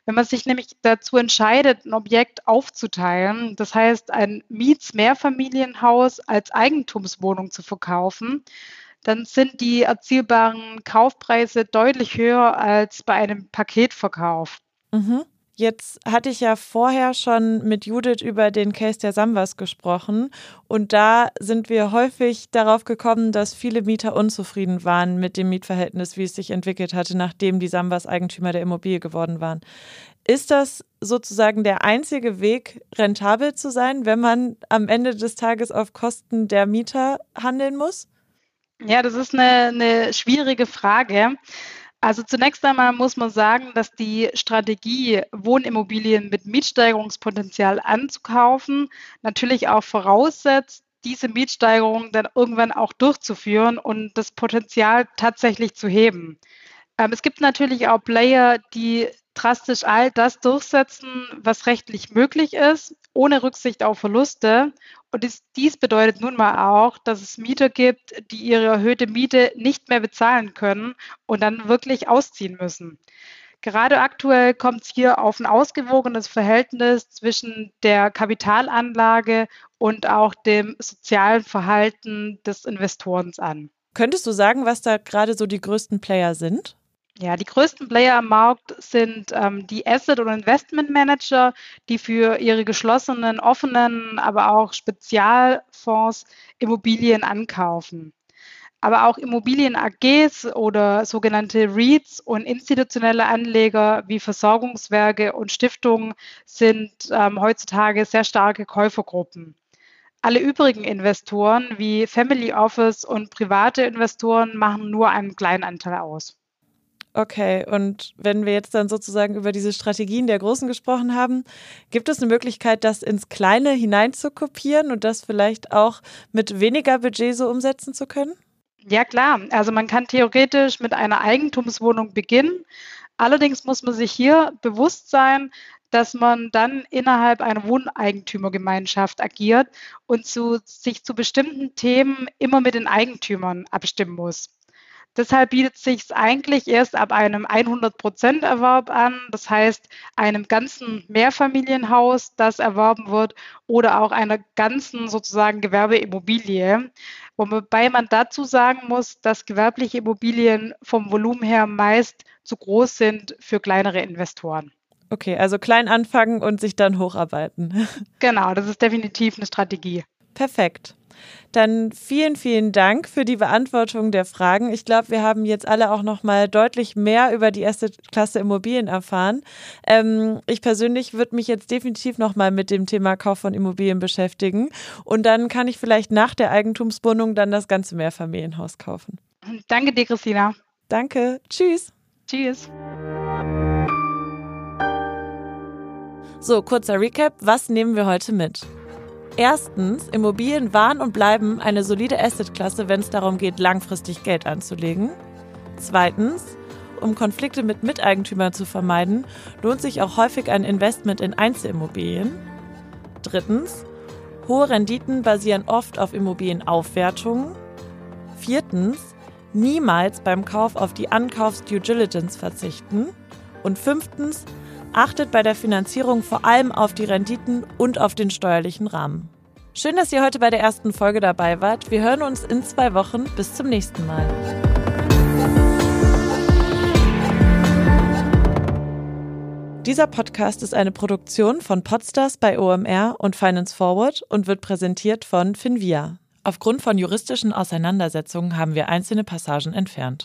Wenn man sich nämlich dazu entscheidet, ein Objekt aufzuteilen, das heißt ein Miets-Mehrfamilienhaus als Eigentumswohnung zu verkaufen, dann sind die erzielbaren Kaufpreise deutlich höher als bei einem Paketverkauf. Mhm. Jetzt hatte ich ja vorher schon mit Judith über den Case der Samwas gesprochen und da sind wir häufig darauf gekommen, dass viele Mieter unzufrieden waren mit dem Mietverhältnis, wie es sich entwickelt hatte, nachdem die Samwas Eigentümer der Immobilie geworden waren. Ist das sozusagen der einzige Weg, rentabel zu sein, wenn man am Ende des Tages auf Kosten der Mieter handeln muss? Ja, das ist eine, eine schwierige Frage. Also zunächst einmal muss man sagen, dass die Strategie, Wohnimmobilien mit Mietsteigerungspotenzial anzukaufen, natürlich auch voraussetzt, diese Mietsteigerung dann irgendwann auch durchzuführen und das Potenzial tatsächlich zu heben. Ähm, es gibt natürlich auch Player, die drastisch all das durchsetzen, was rechtlich möglich ist, ohne Rücksicht auf Verluste. Und dies, dies, bedeutet nun mal auch, dass es Mieter gibt, die ihre erhöhte Miete nicht mehr bezahlen können und dann wirklich ausziehen müssen. Gerade aktuell kommt es hier auf ein ausgewogenes Verhältnis zwischen der Kapitalanlage und auch dem sozialen Verhalten des Investorens an. Könntest du sagen, was da gerade so die größten Player sind? Ja, die größten Player am Markt sind ähm, die Asset- und Investment Manager, die für ihre geschlossenen, offenen, aber auch Spezialfonds Immobilien ankaufen. Aber auch Immobilien-AGs oder sogenannte REITs und institutionelle Anleger wie Versorgungswerke und Stiftungen sind ähm, heutzutage sehr starke Käufergruppen. Alle übrigen Investoren wie Family Office und private Investoren machen nur einen kleinen Anteil aus. Okay, und wenn wir jetzt dann sozusagen über diese Strategien der Großen gesprochen haben, gibt es eine Möglichkeit, das ins Kleine hinein zu kopieren und das vielleicht auch mit weniger Budget so umsetzen zu können? Ja, klar. Also man kann theoretisch mit einer Eigentumswohnung beginnen. Allerdings muss man sich hier bewusst sein, dass man dann innerhalb einer Wohneigentümergemeinschaft agiert und zu, sich zu bestimmten Themen immer mit den Eigentümern abstimmen muss. Deshalb bietet sich eigentlich erst ab einem 100% Erwerb an, das heißt einem ganzen Mehrfamilienhaus, das erworben wird, oder auch einer ganzen sozusagen Gewerbeimmobilie. Wobei man dazu sagen muss, dass gewerbliche Immobilien vom Volumen her meist zu groß sind für kleinere Investoren. Okay, also klein anfangen und sich dann hocharbeiten. Genau, das ist definitiv eine Strategie. Perfekt. Dann vielen, vielen Dank für die Beantwortung der Fragen. Ich glaube, wir haben jetzt alle auch noch mal deutlich mehr über die erste Klasse Immobilien erfahren. Ähm, ich persönlich würde mich jetzt definitiv noch mal mit dem Thema Kauf von Immobilien beschäftigen. Und dann kann ich vielleicht nach der Eigentumswohnung dann das ganze Mehrfamilienhaus kaufen. Danke dir, Christina. Danke. Tschüss. Tschüss. So, kurzer Recap. Was nehmen wir heute mit? Erstens, Immobilien waren und bleiben eine solide Assetklasse, wenn es darum geht, langfristig Geld anzulegen. Zweitens, um Konflikte mit Miteigentümern zu vermeiden, lohnt sich auch häufig ein Investment in Einzelimmobilien. Drittens, hohe Renditen basieren oft auf Immobilienaufwertungen. Viertens, niemals beim Kauf auf die Ankaufs-Due Diligence verzichten. Und fünftens, Achtet bei der Finanzierung vor allem auf die Renditen und auf den steuerlichen Rahmen. Schön, dass ihr heute bei der ersten Folge dabei wart. Wir hören uns in zwei Wochen. Bis zum nächsten Mal. Dieser Podcast ist eine Produktion von Podstars bei OMR und Finance Forward und wird präsentiert von Finvia. Aufgrund von juristischen Auseinandersetzungen haben wir einzelne Passagen entfernt.